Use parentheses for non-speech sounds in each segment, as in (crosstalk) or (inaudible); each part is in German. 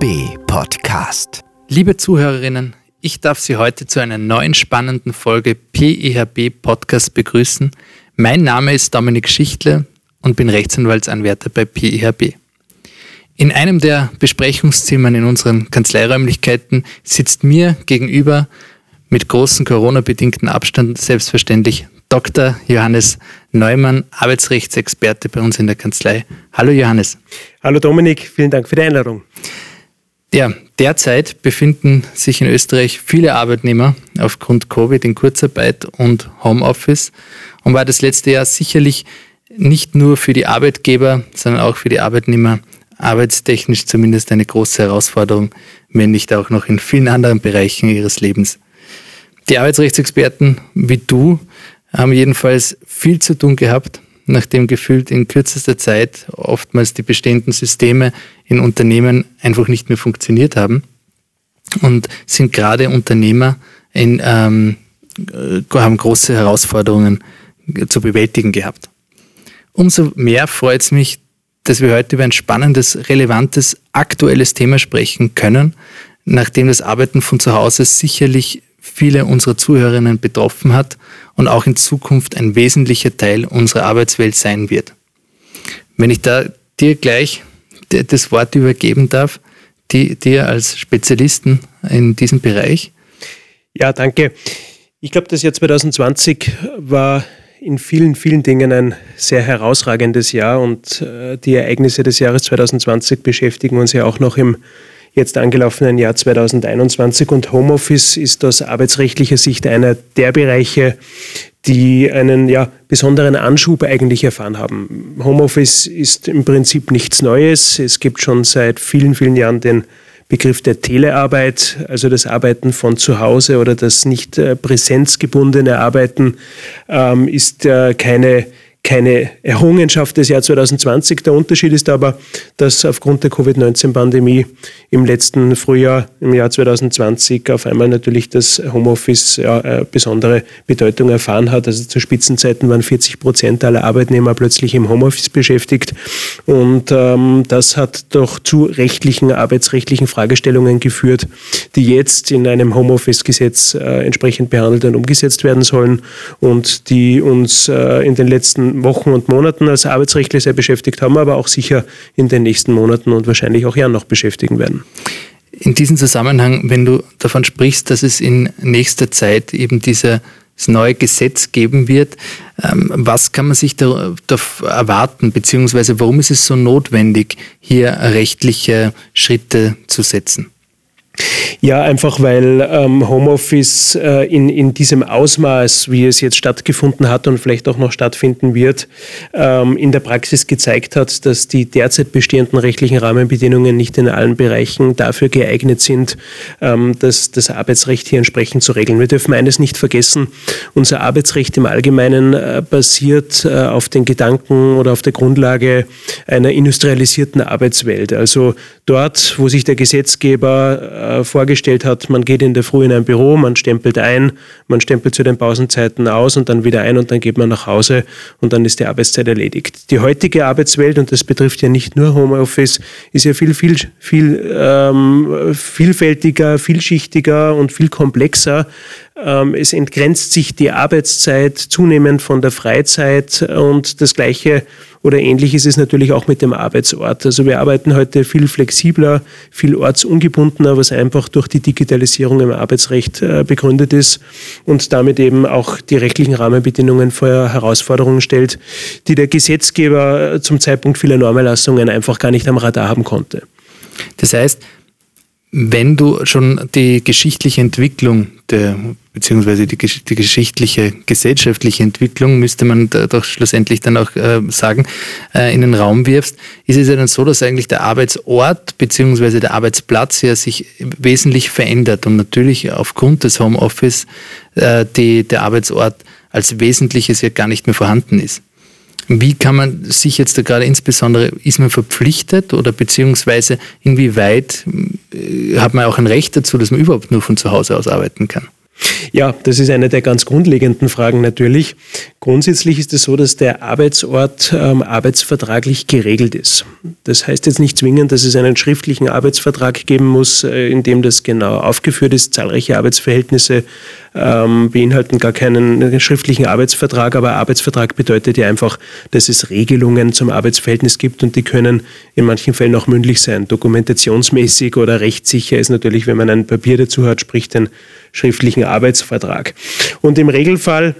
PIHB Podcast. Liebe Zuhörerinnen, ich darf Sie heute zu einer neuen spannenden Folge PIHB Podcast begrüßen. Mein Name ist Dominik Schichtle und bin Rechtsanwaltsanwärter bei PIHB. In einem der Besprechungszimmern in unseren Kanzleiräumlichkeiten sitzt mir gegenüber mit großem Corona-bedingten Abstand selbstverständlich Dr. Johannes Neumann, Arbeitsrechtsexperte bei uns in der Kanzlei. Hallo Johannes. Hallo Dominik, vielen Dank für die Einladung. Ja, derzeit befinden sich in Österreich viele Arbeitnehmer aufgrund Covid in Kurzarbeit und Homeoffice und war das letzte Jahr sicherlich nicht nur für die Arbeitgeber, sondern auch für die Arbeitnehmer arbeitstechnisch zumindest eine große Herausforderung, wenn nicht auch noch in vielen anderen Bereichen ihres Lebens. Die Arbeitsrechtsexperten wie du haben jedenfalls viel zu tun gehabt, nachdem gefühlt in kürzester Zeit oftmals die bestehenden Systeme in Unternehmen einfach nicht mehr funktioniert haben und sind gerade Unternehmer in, ähm, äh, haben große Herausforderungen zu bewältigen gehabt. Umso mehr freut es mich, dass wir heute über ein spannendes, relevantes, aktuelles Thema sprechen können, nachdem das Arbeiten von zu Hause sicherlich viele unserer Zuhörerinnen betroffen hat und auch in Zukunft ein wesentlicher Teil unserer Arbeitswelt sein wird. Wenn ich da dir gleich das Wort übergeben darf, die, dir als Spezialisten in diesem Bereich. Ja, danke. Ich glaube, das Jahr 2020 war in vielen, vielen Dingen ein sehr herausragendes Jahr und äh, die Ereignisse des Jahres 2020 beschäftigen uns ja auch noch im jetzt angelaufenen Jahr 2021 und Homeoffice ist aus arbeitsrechtlicher Sicht einer der Bereiche, die einen ja, besonderen Anschub eigentlich erfahren haben. Homeoffice ist im Prinzip nichts Neues. Es gibt schon seit vielen, vielen Jahren den Begriff der Telearbeit, also das Arbeiten von zu Hause oder das nicht äh, präsenzgebundene Arbeiten, ähm, ist äh, keine keine Errungenschaft des Jahr 2020. Der Unterschied ist aber, dass aufgrund der Covid-19-Pandemie im letzten Frühjahr, im Jahr 2020, auf einmal natürlich das Homeoffice ja, äh, besondere Bedeutung erfahren hat. Also zu Spitzenzeiten waren 40 Prozent aller Arbeitnehmer plötzlich im Homeoffice beschäftigt. Und ähm, das hat doch zu rechtlichen, arbeitsrechtlichen Fragestellungen geführt, die jetzt in einem Homeoffice-Gesetz äh, entsprechend behandelt und umgesetzt werden sollen und die uns äh, in den letzten Wochen und Monaten als Arbeitsrechtler sehr beschäftigt haben, aber auch sicher in den nächsten Monaten und wahrscheinlich auch Jahren noch beschäftigen werden. In diesem Zusammenhang, wenn du davon sprichst, dass es in nächster Zeit eben dieses neue Gesetz geben wird, ähm, was kann man sich da, da erwarten, beziehungsweise warum ist es so notwendig, hier rechtliche Schritte zu setzen? Ja, einfach weil ähm, Homeoffice äh, in, in diesem Ausmaß, wie es jetzt stattgefunden hat und vielleicht auch noch stattfinden wird, ähm, in der Praxis gezeigt hat, dass die derzeit bestehenden rechtlichen Rahmenbedingungen nicht in allen Bereichen dafür geeignet sind, ähm, das, das Arbeitsrecht hier entsprechend zu regeln. Wir dürfen eines nicht vergessen, unser Arbeitsrecht im Allgemeinen äh, basiert äh, auf den Gedanken oder auf der Grundlage einer industrialisierten Arbeitswelt. Also dort, wo sich der Gesetzgeber äh, vorgestellt hat, man geht in der Früh in ein Büro, man stempelt ein, man stempelt zu den Pausenzeiten aus und dann wieder ein und dann geht man nach Hause und dann ist die Arbeitszeit erledigt. Die heutige Arbeitswelt, und das betrifft ja nicht nur Homeoffice, ist ja viel, viel, viel ähm, vielfältiger, vielschichtiger und viel komplexer. Ähm, es entgrenzt sich die Arbeitszeit zunehmend von der Freizeit und das Gleiche oder ähnlich ist natürlich auch mit dem Arbeitsort. Also wir arbeiten heute viel flexibler, viel ortsungebundener, was einfach durch die Digitalisierung im Arbeitsrecht äh, begründet ist und damit eben auch die rechtlichen Rahmenbedingungen vor Herausforderungen stellt, die der Gesetzgeber zum Zeitpunkt vieler Normerlassungen einfach gar nicht am Radar haben konnte. Das heißt, wenn du schon die geschichtliche Entwicklung der, beziehungsweise die, die geschichtliche gesellschaftliche Entwicklung, müsste man doch schlussendlich dann auch äh, sagen, äh, in den Raum wirfst, ist es ja dann so, dass eigentlich der Arbeitsort beziehungsweise der Arbeitsplatz ja sich wesentlich verändert und natürlich aufgrund des Homeoffice äh, die, der Arbeitsort als Wesentliches ja gar nicht mehr vorhanden ist. Wie kann man sich jetzt da gerade insbesondere, ist man verpflichtet oder beziehungsweise inwieweit hat man auch ein Recht dazu, dass man überhaupt nur von zu Hause aus arbeiten kann? Ja, das ist eine der ganz grundlegenden Fragen natürlich. Grundsätzlich ist es so, dass der Arbeitsort ähm, arbeitsvertraglich geregelt ist. Das heißt jetzt nicht zwingend, dass es einen schriftlichen Arbeitsvertrag geben muss, äh, in dem das genau aufgeführt ist. Zahlreiche Arbeitsverhältnisse ähm, beinhalten gar keinen schriftlichen Arbeitsvertrag, aber Arbeitsvertrag bedeutet ja einfach, dass es Regelungen zum Arbeitsverhältnis gibt und die können in manchen Fällen auch mündlich sein. Dokumentationsmäßig oder rechtssicher ist natürlich, wenn man ein Papier dazu hat, sprich den schriftlichen Arbeitsvertrag. Und im Regelfall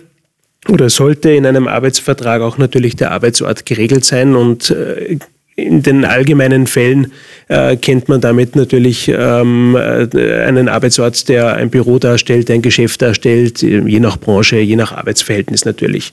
oder sollte in einem Arbeitsvertrag auch natürlich der Arbeitsort geregelt sein und äh, in den allgemeinen Fällen äh, kennt man damit natürlich ähm, äh, einen Arbeitsort, der ein Büro darstellt, ein Geschäft darstellt, je nach Branche, je nach Arbeitsverhältnis natürlich.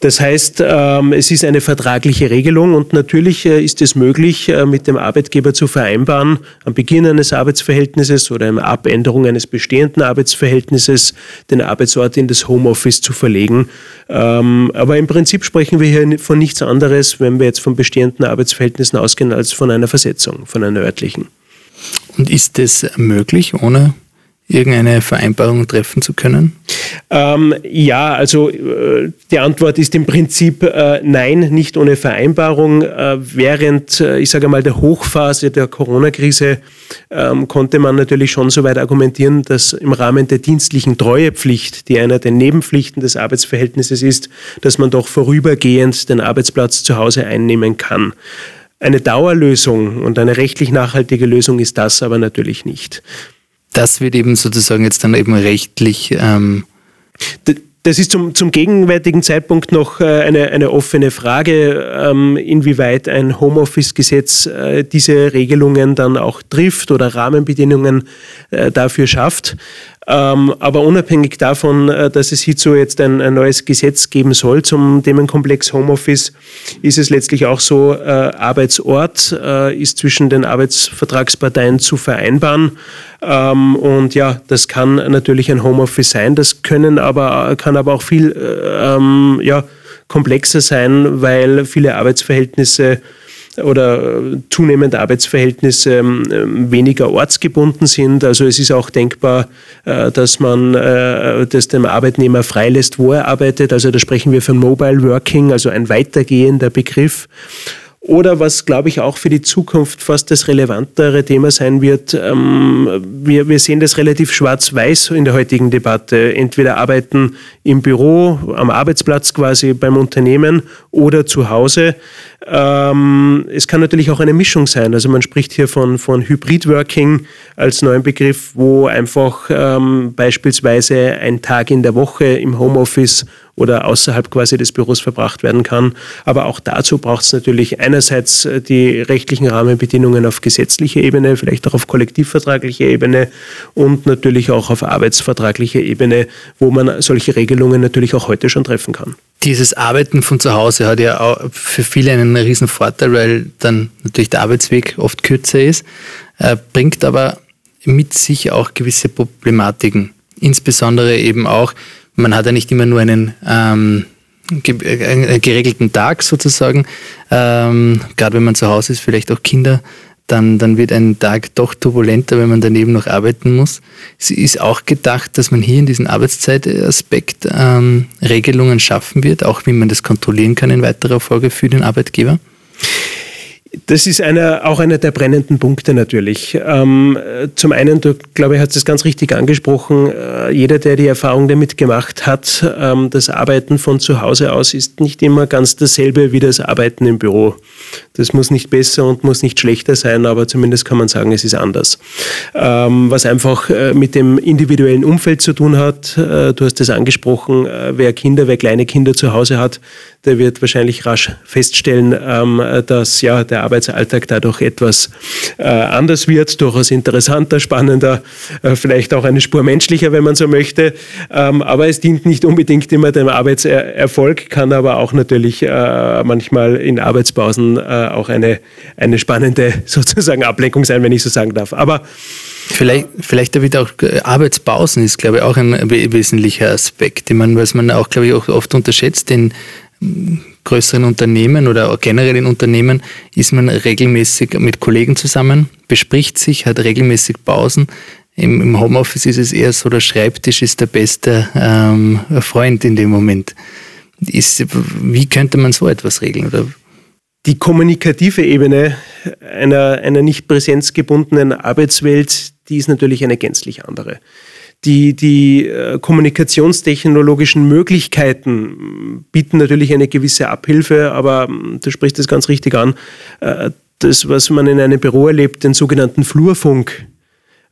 Das heißt, ähm, es ist eine vertragliche Regelung und natürlich äh, ist es möglich, äh, mit dem Arbeitgeber zu vereinbaren, am Beginn eines Arbeitsverhältnisses oder in Abänderung eines bestehenden Arbeitsverhältnisses den Arbeitsort in das Homeoffice zu verlegen. Ähm, aber im Prinzip sprechen wir hier von nichts anderes, wenn wir jetzt von bestehenden Arbeitsverhältnissen ausgehen, als von einer Versetzung, von einer örtlichen. Und ist das möglich, ohne irgendeine Vereinbarung treffen zu können? Ähm, ja, also äh, die Antwort ist im Prinzip äh, nein, nicht ohne Vereinbarung. Äh, während, äh, ich sage mal, der Hochphase der Corona-Krise ähm, konnte man natürlich schon so weit argumentieren, dass im Rahmen der dienstlichen Treuepflicht, die einer der Nebenpflichten des Arbeitsverhältnisses ist, dass man doch vorübergehend den Arbeitsplatz zu Hause einnehmen kann. Eine Dauerlösung und eine rechtlich nachhaltige Lösung ist das aber natürlich nicht. Das wird eben sozusagen jetzt dann eben rechtlich. Ähm das ist zum, zum gegenwärtigen Zeitpunkt noch äh, eine, eine offene Frage, ähm, inwieweit ein Homeoffice-Gesetz äh, diese Regelungen dann auch trifft oder Rahmenbedingungen äh, dafür schafft. Ähm, aber unabhängig davon, äh, dass es hierzu jetzt ein, ein, neues Gesetz geben soll zum Themenkomplex Homeoffice, ist es letztlich auch so, äh, Arbeitsort äh, ist zwischen den Arbeitsvertragsparteien zu vereinbaren. Ähm, und ja, das kann natürlich ein Homeoffice sein, das können aber, kann aber auch viel ähm, ja, komplexer sein, weil viele Arbeitsverhältnisse oder zunehmend Arbeitsverhältnisse ähm, weniger ortsgebunden sind. Also es ist auch denkbar, äh, dass man äh, das dem Arbeitnehmer freilässt, wo er arbeitet. Also da sprechen wir von Mobile Working, also ein weitergehender Begriff. Oder was, glaube ich, auch für die Zukunft fast das relevantere Thema sein wird, ähm, wir, wir sehen das relativ schwarz-weiß in der heutigen Debatte. Entweder arbeiten im Büro, am Arbeitsplatz quasi beim Unternehmen oder zu Hause. Ähm, es kann natürlich auch eine Mischung sein. Also man spricht hier von, von Hybrid-Working als neuen Begriff, wo einfach ähm, beispielsweise ein Tag in der Woche im Homeoffice oder außerhalb quasi des Büros verbracht werden kann. Aber auch dazu braucht es natürlich einerseits äh, die rechtlichen Rahmenbedingungen auf gesetzlicher Ebene, vielleicht auch auf kollektivvertraglicher Ebene und natürlich auch auf arbeitsvertraglicher Ebene, wo man solche Regelungen natürlich auch heute schon treffen kann. Dieses Arbeiten von zu Hause hat ja auch für viele einen riesen Vorteil, weil dann natürlich der Arbeitsweg oft kürzer ist, äh, bringt aber mit sich auch gewisse Problematiken. Insbesondere eben auch, man hat ja nicht immer nur einen ähm, äh, geregelten Tag sozusagen. Ähm, Gerade wenn man zu Hause ist, vielleicht auch Kinder, dann, dann wird ein Tag doch turbulenter, wenn man daneben noch arbeiten muss. Es ist auch gedacht, dass man hier in diesem Arbeitszeitaspekt ähm, Regelungen schaffen wird, auch wie man das kontrollieren kann in weiterer Folge für den Arbeitgeber. Das ist einer, auch einer der brennenden Punkte natürlich. Ähm, zum einen, du glaube ich, hast es ganz richtig angesprochen, äh, jeder, der die Erfahrung damit gemacht hat, ähm, das Arbeiten von zu Hause aus ist nicht immer ganz dasselbe wie das Arbeiten im Büro. Das muss nicht besser und muss nicht schlechter sein, aber zumindest kann man sagen, es ist anders. Ähm, was einfach äh, mit dem individuellen Umfeld zu tun hat, äh, du hast es angesprochen, äh, wer Kinder, wer kleine Kinder zu Hause hat, der wird wahrscheinlich rasch feststellen, ähm, dass ja der Arbeitsalltag dadurch etwas äh, anders wird, durchaus interessanter, spannender, äh, vielleicht auch eine Spur menschlicher, wenn man so möchte. Ähm, aber es dient nicht unbedingt immer dem Arbeitserfolg, kann aber auch natürlich äh, manchmal in Arbeitspausen auch eine, eine spannende (laughs) sozusagen Ablenkung sein, wenn ich so sagen darf. Aber Vielleicht, vielleicht da auch Arbeitspausen ist, glaube ich, auch ein wesentlicher Aspekt, den man, was man auch, glaube ich, auch oft unterschätzt, den größeren Unternehmen oder generell in Unternehmen ist man regelmäßig mit Kollegen zusammen, bespricht sich, hat regelmäßig Pausen, Im, Im, Homeoffice ist es eher so, der Schreibtisch ist der beste ähm, Freund in dem Moment. Ist, wie könnte man so etwas regeln? Oder? Die kommunikative Ebene einer, einer nicht präsenzgebundenen Arbeitswelt, die ist natürlich eine gänzlich andere. Die, die äh, kommunikationstechnologischen Möglichkeiten bieten natürlich eine gewisse Abhilfe, aber hm, du sprichst das ganz richtig an. Äh, das, was man in einem Büro erlebt, den sogenannten Flurfunk,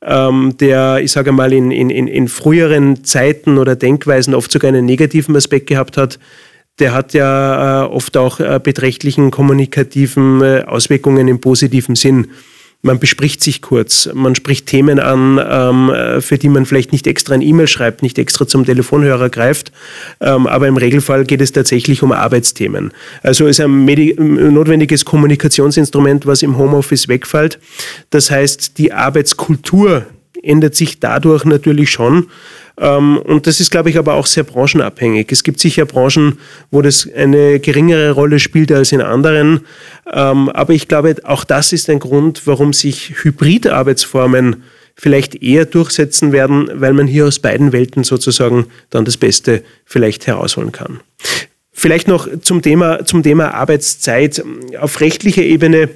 ähm, der, ich sage mal, in, in, in früheren Zeiten oder Denkweisen oft sogar einen negativen Aspekt gehabt hat, der hat ja äh, oft auch beträchtlichen kommunikativen Auswirkungen im positiven Sinn. Man bespricht sich kurz, man spricht Themen an, ähm, für die man vielleicht nicht extra ein E-Mail schreibt, nicht extra zum Telefonhörer greift, ähm, aber im Regelfall geht es tatsächlich um Arbeitsthemen. Also ist ein notwendiges Kommunikationsinstrument, was im Homeoffice wegfällt. Das heißt, die Arbeitskultur ändert sich dadurch natürlich schon. Ähm, und das ist, glaube ich, aber auch sehr branchenabhängig. Es gibt sicher Branchen, wo das eine geringere Rolle spielt als in anderen. Ähm, aber ich glaube, auch das ist ein Grund, warum sich Hybridarbeitsformen vielleicht eher durchsetzen werden, weil man hier aus beiden Welten sozusagen dann das Beste vielleicht herausholen kann. Vielleicht noch zum Thema, zum Thema Arbeitszeit. Auf rechtlicher Ebene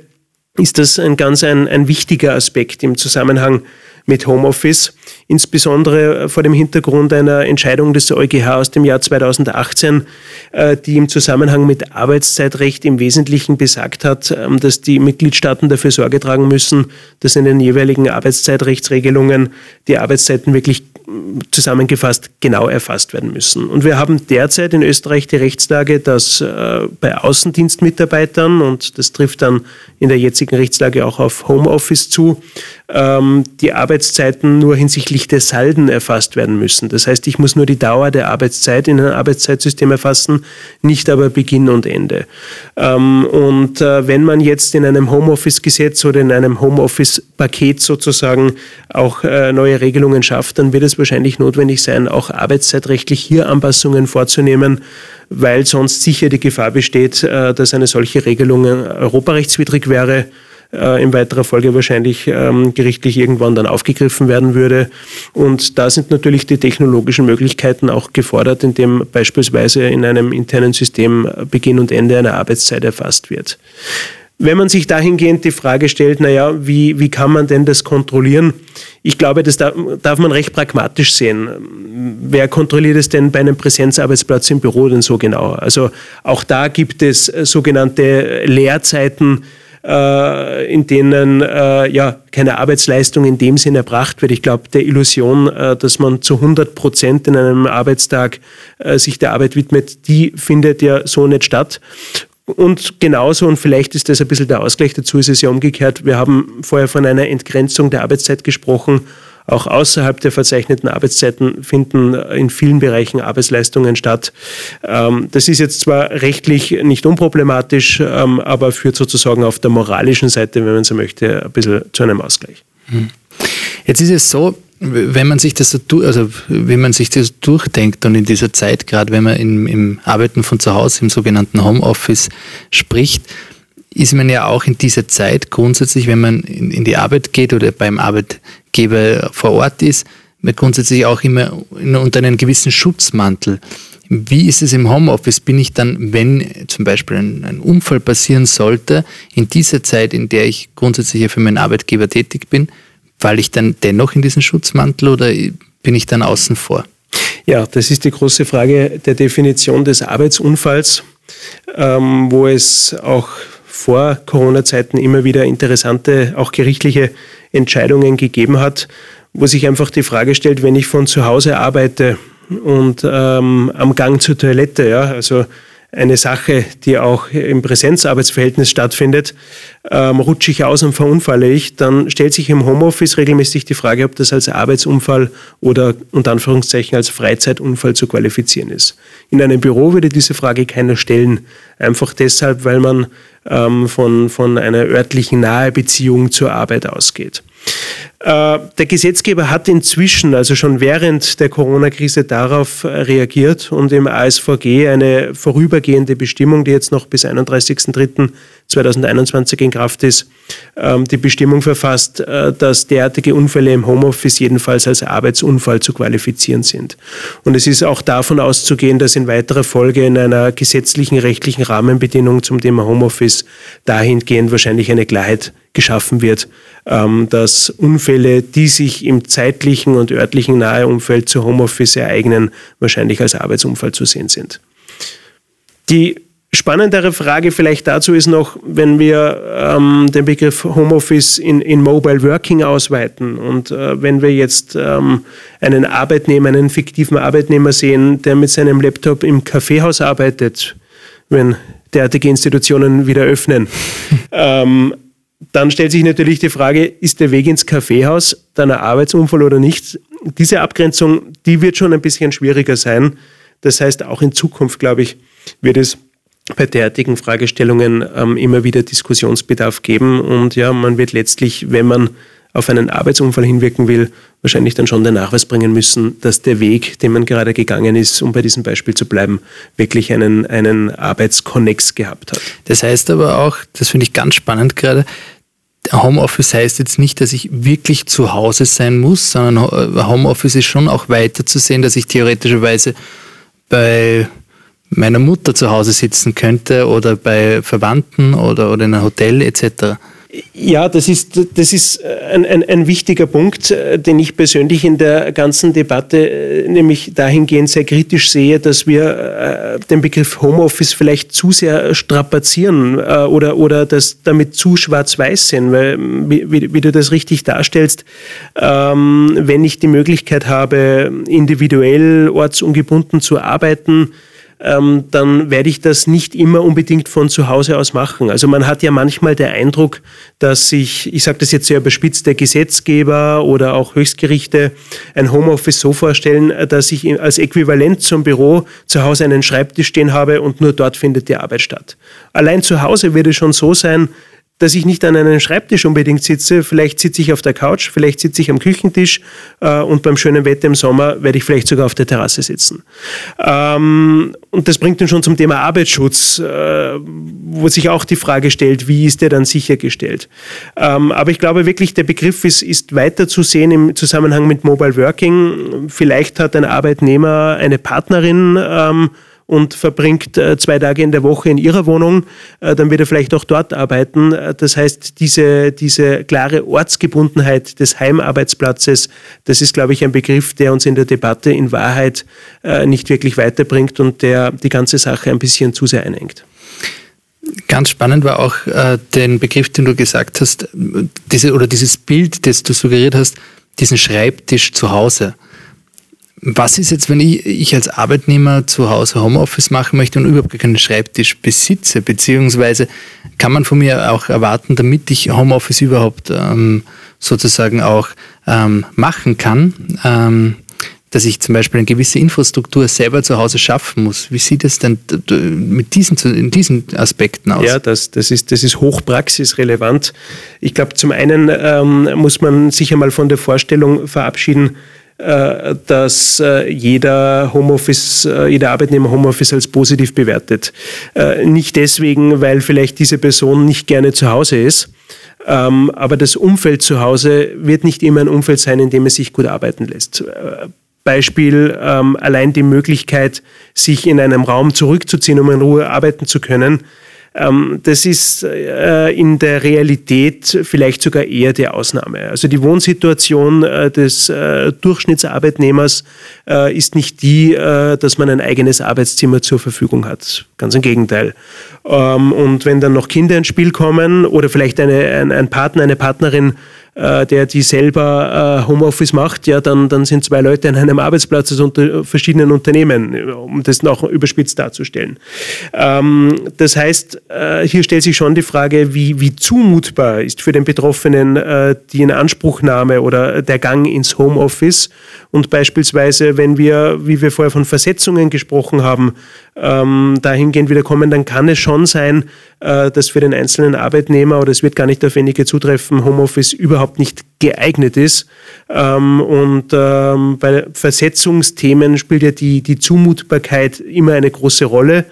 ist das ein ganz ein, ein wichtiger Aspekt im Zusammenhang mit Homeoffice, insbesondere vor dem Hintergrund einer Entscheidung des EuGH aus dem Jahr 2018, äh, die im Zusammenhang mit Arbeitszeitrecht im Wesentlichen besagt hat, ähm, dass die Mitgliedstaaten dafür Sorge tragen müssen, dass in den jeweiligen Arbeitszeitrechtsregelungen die Arbeitszeiten wirklich zusammengefasst genau erfasst werden müssen. Und wir haben derzeit in Österreich die Rechtslage, dass äh, bei Außendienstmitarbeitern, und das trifft dann in der jetzigen Rechtslage auch auf Homeoffice zu, ähm, die Arbeitszeiten nur hinsichtlich der Salden erfasst werden müssen. Das heißt, ich muss nur die Dauer der Arbeitszeit in ein Arbeitszeitsystem erfassen, nicht aber Beginn und Ende. Ähm, und äh, wenn man jetzt in einem Homeoffice-Gesetz oder in einem Homeoffice-Paket sozusagen auch äh, neue Regelungen schafft, dann wird es wahrscheinlich notwendig sein, auch arbeitszeitrechtlich hier Anpassungen vorzunehmen, weil sonst sicher die Gefahr besteht, äh, dass eine solche Regelung europarechtswidrig wäre äh, in weiterer Folge wahrscheinlich ähm, gerichtlich irgendwann dann aufgegriffen werden würde. Und da sind natürlich die technologischen Möglichkeiten auch gefordert, indem beispielsweise in einem internen System Beginn und Ende einer Arbeitszeit erfasst wird. Wenn man sich dahingehend die Frage stellt, naja, wie, wie kann man denn das kontrollieren? Ich glaube, das darf, darf man recht pragmatisch sehen. Wer kontrolliert es denn bei einem Präsenzarbeitsplatz im Büro denn so genau? Also auch da gibt es sogenannte Leerzeiten, äh, in denen äh, ja keine Arbeitsleistung in dem Sinn erbracht wird. Ich glaube, der Illusion, äh, dass man zu 100 Prozent in einem Arbeitstag äh, sich der Arbeit widmet, die findet ja so nicht statt. Und genauso, und vielleicht ist das ein bisschen der Ausgleich dazu, ist es ja umgekehrt. Wir haben vorher von einer Entgrenzung der Arbeitszeit gesprochen auch außerhalb der verzeichneten Arbeitszeiten finden in vielen Bereichen Arbeitsleistungen statt. Ähm, das ist jetzt zwar rechtlich nicht unproblematisch, ähm, aber führt sozusagen auf der moralischen Seite, wenn man so möchte, ein bisschen zu einem Ausgleich. Hm. Jetzt ist es so, wenn man sich das so, also wenn man sich das durchdenkt und in dieser Zeit, gerade wenn man im, im Arbeiten von zu Hause, im sogenannten Homeoffice spricht, ist man ja auch in dieser Zeit grundsätzlich, wenn man in, in die Arbeit geht oder beim Arbeitgeber vor Ort ist, grundsätzlich auch immer unter einem gewissen Schutzmantel. Wie ist es im Homeoffice? Bin ich dann, wenn zum Beispiel ein, ein, Unfall passieren sollte, in dieser Zeit, in der ich grundsätzlich für meinen Arbeitgeber tätig bin, falle ich dann dennoch in diesen Schutzmantel oder bin ich dann außen vor? Ja, das ist die große Frage der Definition des Arbeitsunfalls, ähm, wo es auch vor Corona-Zeiten immer wieder interessante, auch gerichtliche Entscheidungen gegeben hat, wo sich einfach die Frage stellt, wenn ich von zu Hause arbeite und ähm, am Gang zur Toilette, ja, also eine Sache, die auch im Präsenzarbeitsverhältnis stattfindet, ähm, rutsche ich aus und verunfalle ich, dann stellt sich im Homeoffice regelmäßig die Frage, ob das als Arbeitsunfall oder unter Anführungszeichen als Freizeitunfall zu qualifizieren ist. In einem Büro würde diese Frage keiner stellen, einfach deshalb, weil man ähm, von, von einer örtlichen Nahebeziehung zur Arbeit ausgeht. Äh, der Gesetzgeber hat inzwischen, also schon während der Corona-Krise, darauf reagiert und im ASVG eine vorübergehende Bestimmung, die jetzt noch bis 31.03.2021 in Kraft ist, ähm, die Bestimmung verfasst, äh, dass derartige Unfälle im Homeoffice jedenfalls als Arbeitsunfall zu qualifizieren sind. Und es ist auch davon auszugehen, dass in weiterer Folge in einer gesetzlichen, rechtlichen Rahmenbedingung zum Thema Homeoffice dahingehend wahrscheinlich eine Klarheit geschaffen wird, ähm, dass Unfälle, die sich im zeitlichen und örtlichen Naheumfeld zu Homeoffice ereignen, wahrscheinlich als Arbeitsunfall zu sehen sind. Die spannendere Frage vielleicht dazu ist noch, wenn wir ähm, den Begriff Homeoffice in, in Mobile Working ausweiten und äh, wenn wir jetzt ähm, einen Arbeitnehmer, einen fiktiven Arbeitnehmer sehen, der mit seinem Laptop im Kaffeehaus arbeitet, wenn derartige Institutionen wieder öffnen, (laughs) ähm, dann stellt sich natürlich die Frage, ist der Weg ins Kaffeehaus dann ein Arbeitsunfall oder nicht? Diese Abgrenzung, die wird schon ein bisschen schwieriger sein. Das heißt, auch in Zukunft, glaube ich, wird es bei derartigen Fragestellungen ähm, immer wieder Diskussionsbedarf geben. Und ja, man wird letztlich, wenn man auf einen Arbeitsunfall hinwirken will, wahrscheinlich dann schon den Nachweis bringen müssen, dass der Weg, den man gerade gegangen ist, um bei diesem Beispiel zu bleiben, wirklich einen, einen Arbeitskonnex gehabt hat. Das heißt aber auch, das finde ich ganz spannend gerade, Homeoffice heißt jetzt nicht, dass ich wirklich zu Hause sein muss, sondern Homeoffice ist schon auch weiter zu sehen, dass ich theoretischerweise bei meiner Mutter zu Hause sitzen könnte oder bei Verwandten oder, oder in einem Hotel etc. Ja, das ist, das ist ein, ein, ein, wichtiger Punkt, äh, den ich persönlich in der ganzen Debatte äh, nämlich dahingehend sehr kritisch sehe, dass wir äh, den Begriff Homeoffice vielleicht zu sehr strapazieren oder, oder das damit zu schwarz-weiß sehen, weil, wie, wie, du das richtig darstellst, ähm, wenn ich die Möglichkeit habe, individuell, ortsungebunden zu arbeiten, ähm, dann werde ich das nicht immer unbedingt von zu Hause aus machen. Also man hat ja manchmal den Eindruck, dass sich, ich sage das jetzt sehr überspitzt, der Gesetzgeber oder auch Höchstgerichte ein Homeoffice so vorstellen, dass ich als Äquivalent zum Büro zu Hause einen Schreibtisch stehen habe und nur dort findet die Arbeit statt. Allein zu Hause wird es schon so sein, dass ich nicht an einem Schreibtisch unbedingt sitze. Vielleicht sitze ich auf der Couch, vielleicht sitze ich am Küchentisch äh, und beim schönen Wetter im Sommer werde ich vielleicht sogar auf der Terrasse sitzen. Ähm, und das bringt uns schon zum Thema Arbeitsschutz, äh, wo sich auch die Frage stellt, wie ist der dann sichergestellt? Ähm, aber ich glaube wirklich, der Begriff ist, ist weiter zu sehen im Zusammenhang mit Mobile Working. Vielleicht hat ein Arbeitnehmer eine Partnerin, ähm, und verbringt äh, zwei Tage in der Woche in ihrer Wohnung, äh, dann wird er vielleicht auch dort arbeiten. Äh, das heißt, diese, diese klare Ortsgebundenheit des Heimarbeitsplatzes, das ist, glaube ich, ein Begriff, der uns in der Debatte in Wahrheit nicht wirklich weiterbringt und der die ganze Sache ein bisschen zu sehr einengt. Ganz spannend war auch äh, den Begriff, den du gesagt hast, diese, oder dieses Bild, das du suggeriert hast, diesen Schreibtisch zu Hause. Was ist jetzt, wenn ich, ich als Arbeitnehmer zu Hause Homeoffice machen möchte und überhaupt keinen Schreibtisch besitze? Beziehungsweise kann man von mir auch erwarten, damit ich Homeoffice überhaupt ähm, sozusagen auch ähm, machen kann, ähm, dass ich zum Beispiel eine gewisse Infrastruktur selber zu Hause schaffen muss. Wie sieht es denn mit diesen, in diesen Aspekten aus? Ja, das, das, ist, das ist hochpraxisrelevant. Ich glaube, zum einen ähm, muss man sich einmal von der Vorstellung verabschieden, dass äh, jeder Homeoffice, äh, jeder Arbeitnehmer Homeoffice als positiv bewertet. Nicht deswegen, weil vielleicht diese Person nicht gerne zu Hause ist, ähm, aber das Umfeld zu Hause wird nicht immer ein Umfeld sein, in dem es sich gut arbeiten lässt. Beispiel ähm, allein die Möglichkeit, sich in einem Raum zurückzuziehen, um in Ruhe arbeiten zu können, das ist äh, in der Realität vielleicht sogar eher die Ausnahme. Also die Wohnsituation äh, des äh, Durchschnittsarbeitnehmers ist nicht die, dass man ein eigenes Arbeitszimmer zur Verfügung hat. Ganz im Gegenteil. Ähm, und wenn dann noch Kinder ins Spiel kommen oder vielleicht eine, ein Partner, eine Partnerin äh, der die selber äh, Homeoffice macht, ja, dann, dann sind zwei Leute an einem Arbeitsplatz aus unter verschiedenen Unternehmen, um das noch überspitzt darzustellen. Ähm, das heißt, äh, hier stellt sich schon die Frage, wie, wie zumutbar ist für den Betroffenen äh, die Inanspruchnahme oder der Gang ins Homeoffice und beispielsweise, wenn wir, wie wir vorher von Versetzungen gesprochen haben, ähm, dahingehend wieder kommen, dann kann es schon sein, äh, dass für den einzelnen Arbeitnehmer, oder es wird gar nicht auf wenige zutreffen, Homeoffice überhaupt nicht geeignet ist. Ähm, und ähm, bei Versetzungsthemen spielt ja die, die Zumutbarkeit immer eine große Rolle.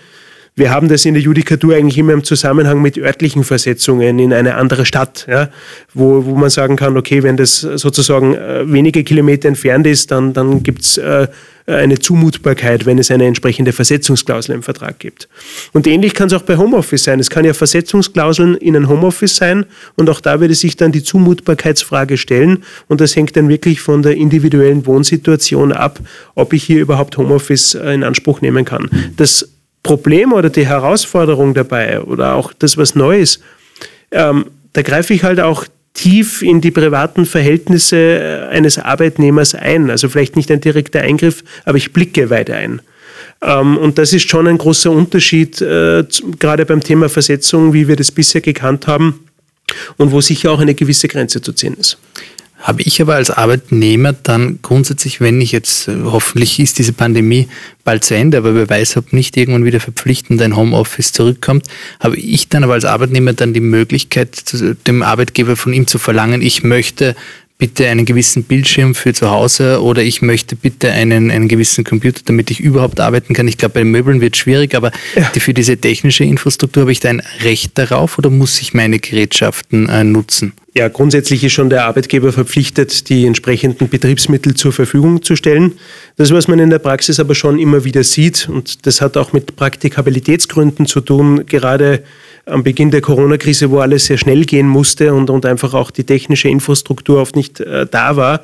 Wir haben das in der Judikatur eigentlich immer im Zusammenhang mit örtlichen Versetzungen in eine andere Stadt, ja, wo, wo man sagen kann, okay, wenn das sozusagen äh, wenige Kilometer entfernt ist, dann, dann gibt es äh, eine Zumutbarkeit, wenn es eine entsprechende Versetzungsklausel im Vertrag gibt. Und ähnlich kann es auch bei Homeoffice sein. Es kann ja Versetzungsklauseln in ein Homeoffice sein und auch da würde sich dann die Zumutbarkeitsfrage stellen und das hängt dann wirklich von der individuellen Wohnsituation ab, ob ich hier überhaupt Homeoffice äh, in Anspruch nehmen kann. Das Problem oder die Herausforderung dabei oder auch das, was neu ist, ähm, da greife ich halt auch tief in die privaten Verhältnisse äh, eines Arbeitnehmers ein. Also vielleicht nicht ein direkter Eingriff, aber ich blicke weit ein. Ähm, und das ist schon ein großer Unterschied, äh, gerade beim Thema Versetzung, wie wir das bisher gekannt haben und wo sicher auch eine gewisse Grenze zu ziehen ist. Habe ich aber als Arbeitnehmer dann grundsätzlich, wenn ich jetzt, äh, hoffentlich ist diese Pandemie bald zu Ende, aber wer weiß, ob nicht irgendwann wieder verpflichtend ein Homeoffice zurückkommt, habe ich dann aber als Arbeitnehmer dann die Möglichkeit, dem Arbeitgeber von ihm zu verlangen, ich möchte bitte einen gewissen Bildschirm für zu Hause oder ich möchte bitte einen, einen gewissen Computer, damit ich überhaupt arbeiten kann. Ich glaube, bei Möbeln wird es schwierig, aber ja. die, für diese technische Infrastruktur habe ich da ein Recht darauf oder muss ich meine Gerätschaften äh, nutzen? Ja, grundsätzlich ist schon der Arbeitgeber verpflichtet, die entsprechenden Betriebsmittel zur Verfügung zu stellen. Das, was man in der Praxis aber schon immer wieder sieht, und das hat auch mit Praktikabilitätsgründen zu tun, gerade am Beginn der Corona-Krise, wo alles sehr schnell gehen musste und, und einfach auch die technische Infrastruktur oft nicht äh, da war,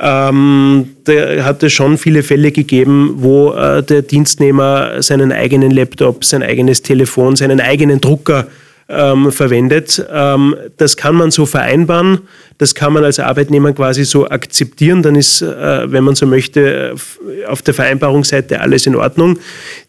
ähm, da hat es schon viele Fälle gegeben, wo äh, der Dienstnehmer seinen eigenen Laptop, sein eigenes Telefon, seinen eigenen Drucker ähm, verwendet. Ähm, das kann man so vereinbaren. Das kann man als Arbeitnehmer quasi so akzeptieren. Dann ist, äh, wenn man so möchte, auf der Vereinbarungsseite alles in Ordnung.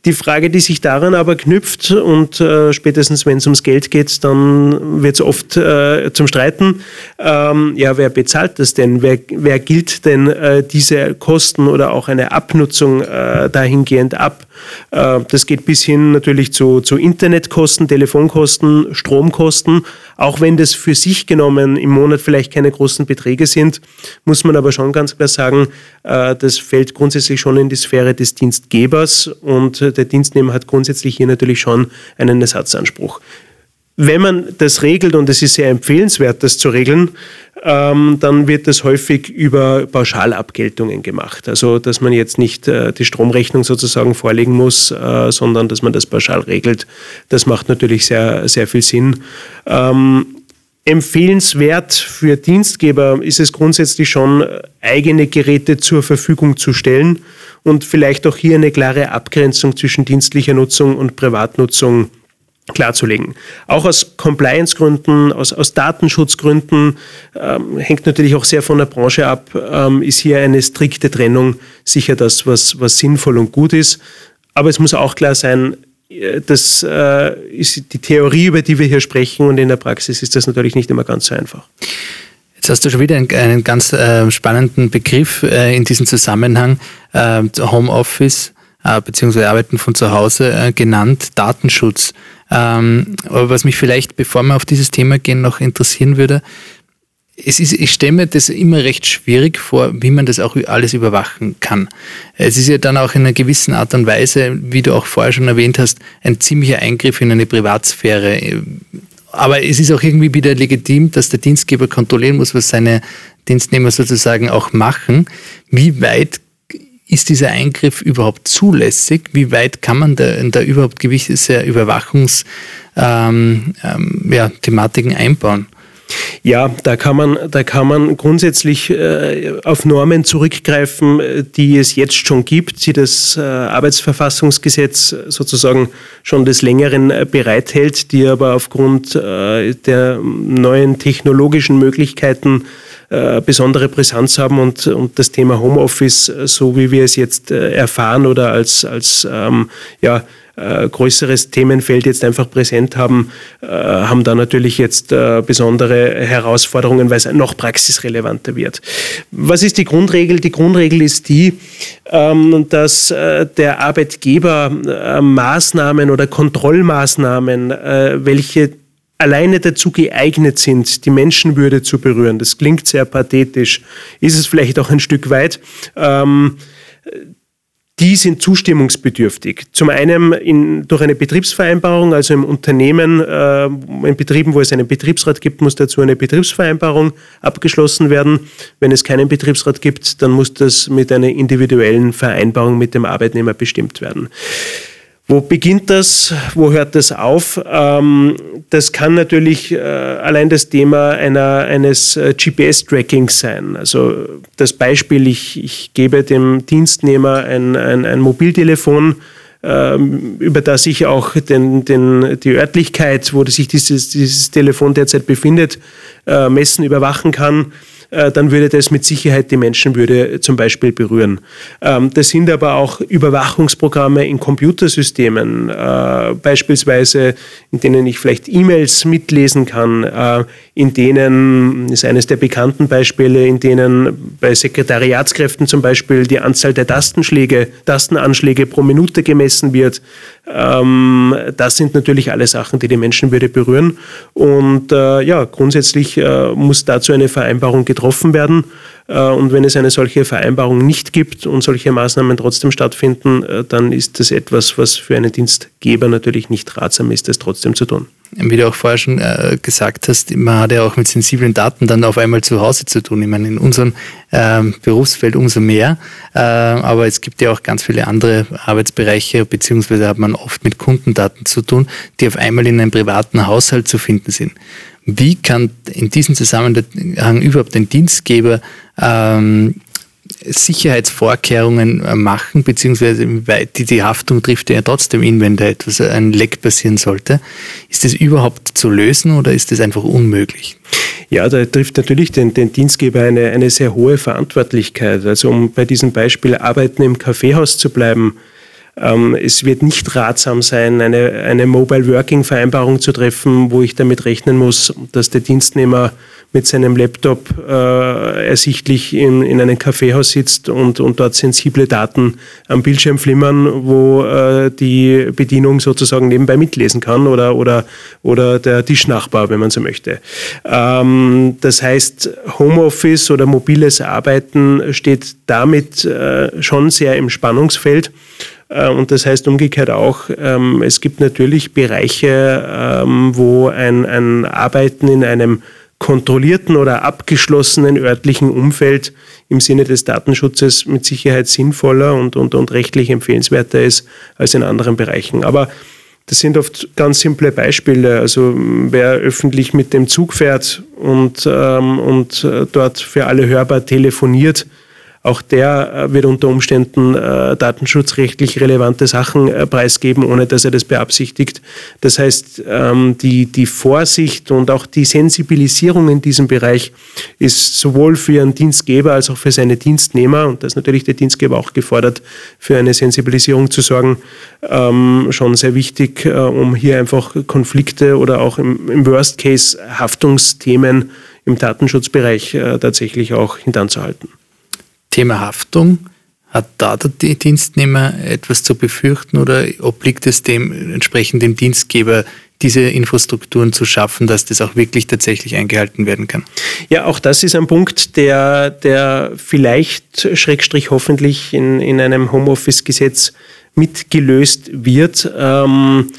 Die Frage, die sich daran aber knüpft und äh, spätestens wenn es ums Geld geht, dann wird es oft äh, zum Streiten. Ähm, ja, wer bezahlt das denn? Wer, wer gilt denn äh, diese Kosten oder auch eine Abnutzung äh, dahingehend ab? Äh, das geht bis hin natürlich zu, zu Internetkosten, Telefonkosten, Stromkosten. Auch wenn das für sich genommen im Monat vielleicht keine großen Beträge sind, muss man aber schon ganz klar sagen, äh, das fällt grundsätzlich schon in die Sphäre des Dienstgebers und der Dienstnehmer hat grundsätzlich hier natürlich schon einen Ersatzanspruch. Wenn man das regelt, und es ist sehr empfehlenswert, das zu regeln, ähm, dann wird das häufig über Pauschalabgeltungen gemacht. Also, dass man jetzt nicht äh, die Stromrechnung sozusagen vorlegen muss, äh, sondern dass man das pauschal regelt. Das macht natürlich sehr, sehr viel Sinn. Ähm, empfehlenswert für Dienstgeber ist es grundsätzlich schon, eigene Geräte zur Verfügung zu stellen und vielleicht auch hier eine klare Abgrenzung zwischen dienstlicher Nutzung und Privatnutzung klarzulegen. Auch aus Compliance-Gründen, aus, aus Datenschutzgründen, ähm, hängt natürlich auch sehr von der Branche ab, ähm, ist hier eine strikte Trennung sicher das, was, was sinnvoll und gut ist. Aber es muss auch klar sein, äh, das äh, ist die Theorie, über die wir hier sprechen und in der Praxis ist das natürlich nicht immer ganz so einfach. Jetzt hast du schon wieder einen, einen ganz äh, spannenden Begriff äh, in diesem Zusammenhang, äh, Homeoffice äh, bzw. Arbeiten von zu Hause genannt, Datenschutz. Ähm, aber was mich vielleicht, bevor wir auf dieses Thema gehen, noch interessieren würde, es ist, ich stelle mir das immer recht schwierig vor, wie man das auch alles überwachen kann. Es ist ja dann auch in einer gewissen Art und Weise, wie du auch vorher schon erwähnt hast, ein ziemlicher Eingriff in eine Privatsphäre. Aber es ist auch irgendwie wieder legitim, dass der Dienstgeber kontrollieren muss, was seine Dienstnehmer sozusagen auch machen. Wie weit ist dieser Eingriff überhaupt zulässig? Wie weit kann man da, da überhaupt gewisse Überwachungsthematiken ähm, ähm, ja, einbauen? Ja, da kann man, da kann man grundsätzlich äh, auf Normen zurückgreifen, die es jetzt schon gibt, die das äh, Arbeitsverfassungsgesetz sozusagen schon des Längeren äh, bereithält, die aber aufgrund äh, der neuen technologischen Möglichkeiten äh, besondere Brisanz haben und, und das Thema Homeoffice, so wie wir es jetzt äh, erfahren oder als, als ähm, ja, äh, größeres Themenfeld jetzt einfach präsent haben, äh, haben da natürlich jetzt äh, besondere Herausforderungen, weil es noch praxisrelevanter wird. Was ist die Grundregel? Die Grundregel ist die, ähm, dass äh, der Arbeitgeber äh, Maßnahmen oder Kontrollmaßnahmen, äh, welche alleine dazu geeignet sind, die Menschenwürde zu berühren. Das klingt sehr pathetisch, ist es vielleicht auch ein Stück weit. Ähm, die sind zustimmungsbedürftig. Zum einen in, durch eine Betriebsvereinbarung, also im Unternehmen, äh, in Betrieben, wo es einen Betriebsrat gibt, muss dazu eine Betriebsvereinbarung abgeschlossen werden. Wenn es keinen Betriebsrat gibt, dann muss das mit einer individuellen Vereinbarung mit dem Arbeitnehmer bestimmt werden. Wo beginnt das? Wo hört das auf? Ähm, das kann natürlich äh, allein das Thema einer, eines äh, GPS-Trackings sein. Also das Beispiel, ich, ich gebe dem Dienstnehmer ein, ein, ein Mobiltelefon, ähm, über das ich auch den, den, die Örtlichkeit, wo sich dieses, dieses Telefon derzeit befindet, äh, messen, überwachen kann dann würde das mit Sicherheit die Menschenwürde zum Beispiel berühren. Ähm, das sind aber auch Überwachungsprogramme in Computersystemen, äh, beispielsweise in denen ich vielleicht E-Mails mitlesen kann, äh, in denen, ist eines der bekannten Beispiele, in denen bei Sekretariatskräften zum Beispiel die Anzahl der Tastenschläge, Tastenanschläge pro Minute gemessen wird. Ähm, das sind natürlich alle Sachen, die die Menschenwürde berühren. Und ja, grundsätzlich muss dazu eine Vereinbarung getroffen getroffen werden. Äh, und wenn es eine solche Vereinbarung nicht gibt und solche Maßnahmen trotzdem stattfinden, äh, dann ist das etwas, was für einen Dienstgeber natürlich nicht ratsam ist, das trotzdem zu tun. Wie du auch vorher schon äh, gesagt hast, man hat ja auch mit sensiblen Daten dann auf einmal zu Hause zu tun. Ich meine, in unserem ähm, Berufsfeld umso mehr, aber es gibt ja auch ganz viele andere Arbeitsbereiche, beziehungsweise hat man oft mit Kundendaten zu tun, die auf einmal in einem privaten Haushalt zu finden sind. Wie kann in diesem Zusammenhang überhaupt ein Dienstgeber ähm, Sicherheitsvorkehrungen äh, machen, beziehungsweise die, die Haftung trifft ja trotzdem ihn, wenn da etwas, äh, ein Leck passieren sollte. Ist das überhaupt zu lösen oder ist das einfach unmöglich? Ja, da trifft natürlich den, den Dienstgeber eine, eine sehr hohe Verantwortlichkeit. Also um bei diesem Beispiel Arbeiten im Kaffeehaus zu bleiben, ähm, es wird nicht ratsam sein, eine, eine Mobile Working Vereinbarung zu treffen, wo ich damit rechnen muss, dass der Dienstnehmer mit seinem Laptop äh, ersichtlich in, in einem Kaffeehaus sitzt und, und dort sensible Daten am Bildschirm flimmern, wo äh, die Bedienung sozusagen nebenbei mitlesen kann oder, oder, oder der Tischnachbar, wenn man so möchte. Ähm, das heißt, Homeoffice oder mobiles Arbeiten steht damit äh, schon sehr im Spannungsfeld. Äh, und das heißt umgekehrt auch, ähm, es gibt natürlich Bereiche, ähm, wo ein, ein Arbeiten in einem kontrollierten oder abgeschlossenen örtlichen Umfeld im Sinne des Datenschutzes mit Sicherheit sinnvoller und, und, und rechtlich empfehlenswerter ist als in anderen Bereichen. Aber das sind oft ganz simple Beispiele. Also wer öffentlich mit dem Zug fährt und, ähm, und äh, dort für alle hörbar telefoniert, auch der äh, wird unter Umständen äh, datenschutzrechtlich relevante Sachen äh, preisgeben, ohne dass er das beabsichtigt. Das heißt, ähm, die, die Vorsicht und auch die Sensibilisierung in diesem Bereich ist sowohl für einen Dienstgeber als auch für seine Dienstnehmer, und da ist natürlich der Dienstgeber auch gefordert, für eine Sensibilisierung zu sorgen, ähm, schon sehr wichtig, äh, um hier einfach Konflikte oder auch im, im Worst Case Haftungsthemen im Datenschutzbereich äh, tatsächlich auch hintanzuhalten. Thema Haftung. Hat da der Dienstnehmer etwas zu befürchten oder obliegt es dem entsprechend dem Dienstgeber, diese Infrastrukturen zu schaffen, dass das auch wirklich tatsächlich eingehalten werden kann? Ja, auch das ist ein Punkt, der, der vielleicht, Schrägstrich hoffentlich, in, in einem Homeoffice-Gesetz mitgelöst wird. Ähm,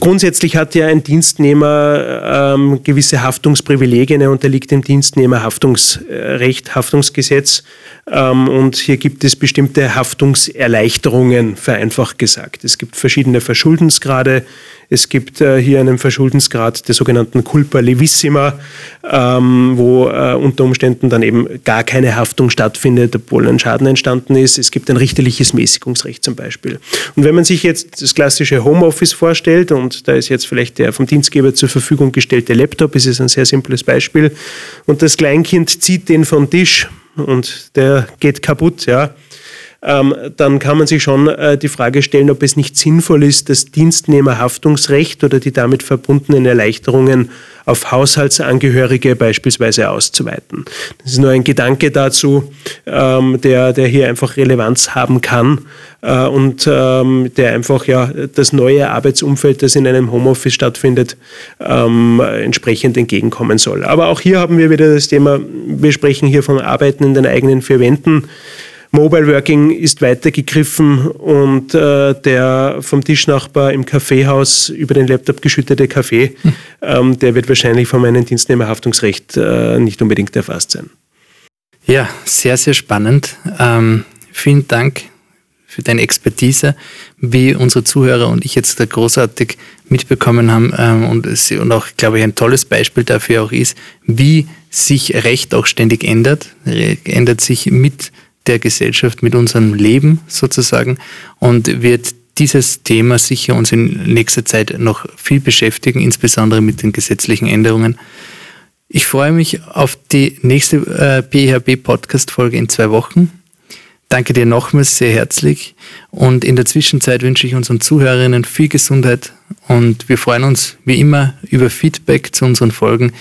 Grundsätzlich hat ja ein Dienstnehmer ähm, gewisse Haftungsprivilegien. Er unterliegt dem Dienstnehmerhaftungsrecht, Haftungsgesetz. Ähm, und hier gibt es bestimmte Haftungserleichterungen, vereinfacht gesagt. Es gibt verschiedene Verschuldensgrade. Es gibt äh, hier einen Verschuldensgrad der sogenannten Culpa Levissima, ähm, wo äh, unter Umständen dann eben gar keine Haftung stattfindet, obwohl ein Schaden entstanden ist. Es gibt ein richterliches Mäßigungsrecht zum Beispiel. Und wenn man sich jetzt das klassische Homeoffice vorstellt, und da ist jetzt vielleicht der vom Dienstgeber zur Verfügung gestellte Laptop, ist ein sehr simples Beispiel, und das Kleinkind zieht den vom Tisch und der geht kaputt, ja ähm, dann kann man sich schon äh, die Frage stellen, ob es nicht sinnvoll ist, das Dienstnehmerhaftungsrecht oder die damit verbundenen Erleichterungen auf Haushaltsangehörige beispielsweise auszuweiten. Das ist nur ein Gedanke dazu, ähm, der, der hier einfach Relevanz haben kann äh, und ähm, der einfach ja das neue Arbeitsumfeld, das in einem Homeoffice stattfindet, ähm, entsprechend entgegenkommen soll. Aber auch hier haben wir wieder das Thema, wir sprechen hier von Arbeiten in den eigenen vier Wänden. Mobile Working ist weitergegriffen und äh, der vom Tischnachbar im Kaffeehaus über den Laptop geschüttete Kaffee, hm. ähm, der wird wahrscheinlich von meinem Dienstnehmerhaftungsrecht äh, nicht unbedingt erfasst sein. Ja, sehr, sehr spannend. Ähm, vielen Dank für deine Expertise, wie unsere Zuhörer und ich jetzt da großartig mitbekommen haben ähm, und, es, und auch, glaube ich, ein tolles Beispiel dafür auch ist, wie sich Recht auch ständig ändert, ändert sich mit der Gesellschaft, mit unserem Leben sozusagen und wird dieses Thema sicher uns in nächster Zeit noch viel beschäftigen, insbesondere mit den gesetzlichen Änderungen. Ich freue mich auf die nächste äh, PHB-Podcast-Folge in zwei Wochen. Danke dir nochmals sehr herzlich und in der Zwischenzeit wünsche ich unseren Zuhörerinnen viel Gesundheit und wir freuen uns wie immer über Feedback zu unseren Folgen.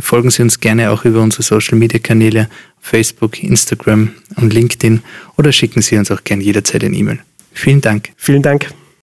Folgen Sie uns gerne auch über unsere Social Media Kanäle, Facebook, Instagram und LinkedIn oder schicken Sie uns auch gerne jederzeit ein E-Mail. Vielen Dank. Vielen Dank.